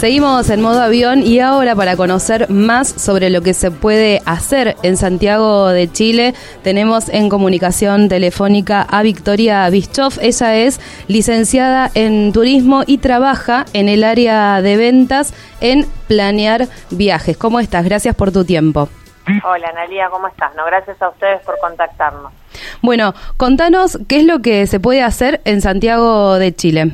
Seguimos en modo avión y ahora para conocer más sobre lo que se puede hacer en Santiago de Chile, tenemos en comunicación telefónica a Victoria Bischoff. Ella es licenciada en turismo y trabaja en el área de ventas en planear viajes. ¿Cómo estás? Gracias por tu tiempo. Hola, Analia, ¿cómo estás? No, gracias a ustedes por contactarnos. Bueno, contanos qué es lo que se puede hacer en Santiago de Chile.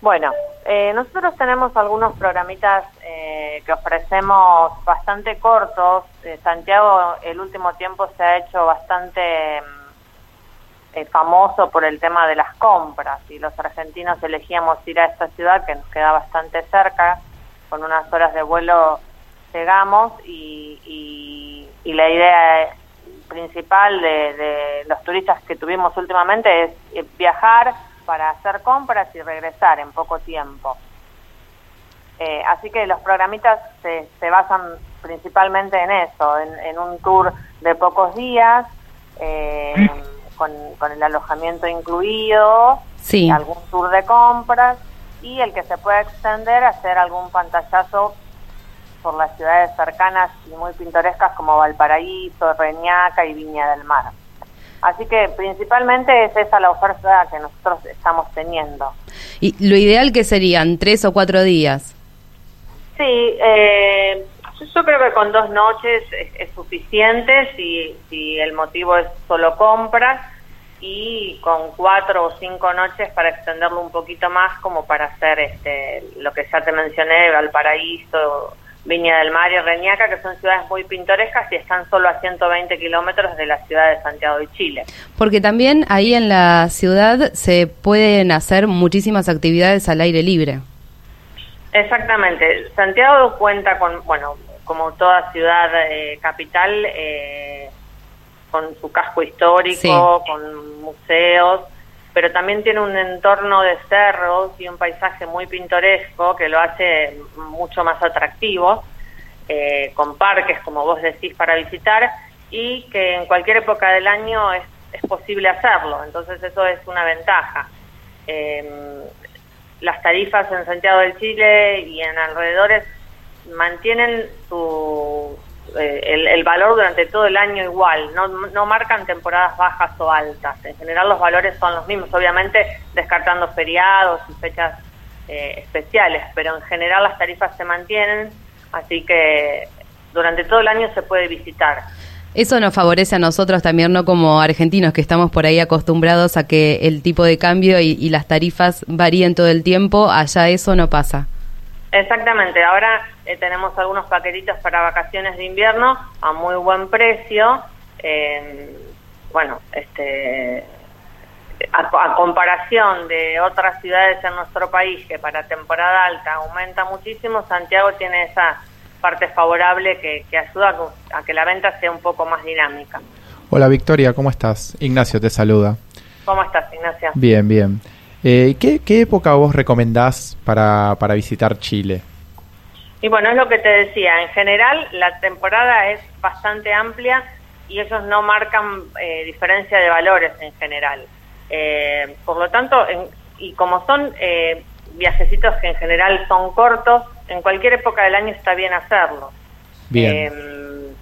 Bueno, eh, nosotros tenemos algunos programitas eh, que ofrecemos bastante cortos. Eh, Santiago el último tiempo se ha hecho bastante mm, famoso por el tema de las compras y los argentinos elegíamos ir a esta ciudad que nos queda bastante cerca, con unas horas de vuelo llegamos y, la idea principal de, de los turistas que tuvimos últimamente es viajar para hacer compras y regresar en poco tiempo. Eh, así que los programitas se, se, basan principalmente en eso, en, un tour de pocos días, eh, con, con, el alojamiento incluido, sí. algún tour de compras y el que se pueda extender a hacer algún pantallazo por las ciudades cercanas y muy pintorescas como Valparaíso, Reñaca y Viña del Mar. Así que principalmente es esa la oferta que nosotros estamos teniendo. ¿Y lo ideal que serían? ¿Tres o cuatro días? Sí, eh, yo creo que con dos noches es, suficiente si, si el motivo es solo compras y con cuatro o cinco noches para extenderlo un poquito más como para hacer este lo que ya te mencioné, Valparaíso, Viña del Mar y Reñaca, que son ciudades muy pintorescas y están solo a 120 kilómetros de la ciudad de Santiago de Chile. Porque también ahí en la ciudad se pueden hacer muchísimas actividades al aire libre. Exactamente. Santiago cuenta con, bueno, como toda ciudad eh, capital, eh, con su casco histórico, con museos, pero también tiene un entorno de cerros y un paisaje muy pintoresco que lo hace mucho más atractivo, eh, con parques, como vos decís, para visitar y que en cualquier época del año es, es posible hacerlo, entonces eso es una ventaja. Em, las tarifas en Santiago del Chile y en alrededores mantienen su, eh, el, valor durante todo el año igual, no, no marcan temporadas bajas o altas. En general los valores son los mismos, obviamente descartando feriados y fechas eh, especiales, pero en general las tarifas se mantienen, así que durante todo el año se puede visitar. Eso nos favorece a nosotros también, no como argentinos que estamos por ahí acostumbrados a que el tipo de cambio y, y las tarifas varíen todo el tiempo, allá eso no pasa. Exactamente, ahora eh, tenemos algunos paquetitos para vacaciones de invierno a muy buen precio. bueno, este, a, comparación de otras ciudades en nuestro país que para temporada alta aumenta muchísimo, Santiago tiene esa parte favorable que, ayuda a, que la venta sea un poco más dinámica. Hola Victoria, ¿cómo estás? Ignacio te saluda. ¿Cómo estás, Ignacio? Bien, bien. Eh, ¿qué, ¿Qué época vos recomendás para, para visitar Chile? Y bueno, es lo que te decía, en general la temporada es bastante amplia y ellos no marcan eh, diferencia de valores en general. Eh, por lo tanto, y como son eh, viajecitos que en general son cortos, en cualquier época del año está bien hacerlo. Bien. Em,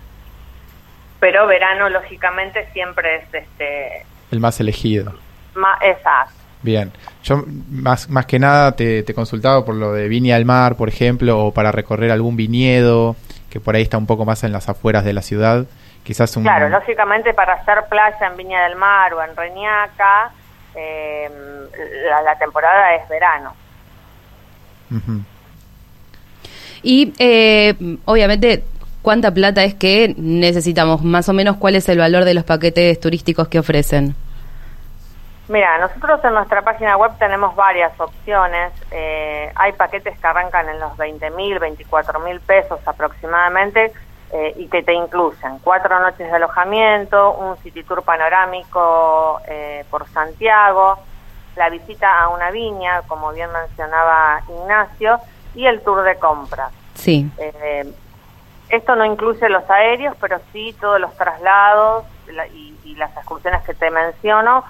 pero verano, lógicamente, siempre es este... El más elegido. Más, exacto. Bien, yo más, más que nada te, te consultaba por lo de Viña al Mar, por ejemplo, o para recorrer algún viñedo, que por ahí está un poco más en las afueras de la ciudad. Quizás un... Claro, lógicamente para hacer playa en Viña del Mar o en Reñaca, eh, la, temporada es verano. Y eh, obviamente, ¿cuánta plata es que necesitamos? Más o menos, ¿cuál es el valor de los paquetes turísticos que ofrecen? Mira, nosotros en nuestra página web tenemos varias opciones. Eh, hay paquetes que arrancan en los 20 mil, 24 mil pesos aproximadamente eh, y que te incluyen cuatro noches de alojamiento, un city tour panorámico eh, por Santiago, la visita a una viña, como bien mencionaba Ignacio, y el tour de compras. Sí. esto no incluye los aéreos, pero sí todos los traslados y, y las excursiones que te menciono